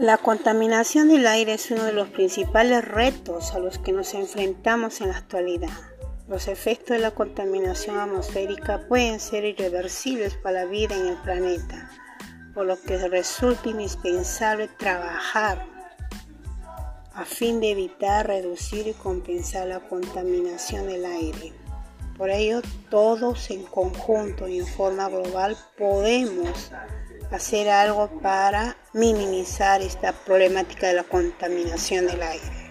La contaminación del aire es uno de los principales retos a los que nos enfrentamos en la actualidad. Los efectos de la contaminación atmosférica pueden ser irreversibles para la vida en el planeta, por lo que resulta indispensable trabajar a fin de evitar, reducir y compensar la contaminación del aire. Por ello, todos en conjunto y en forma global podemos hacer algo para minimizar esta problemática de la contaminación del aire.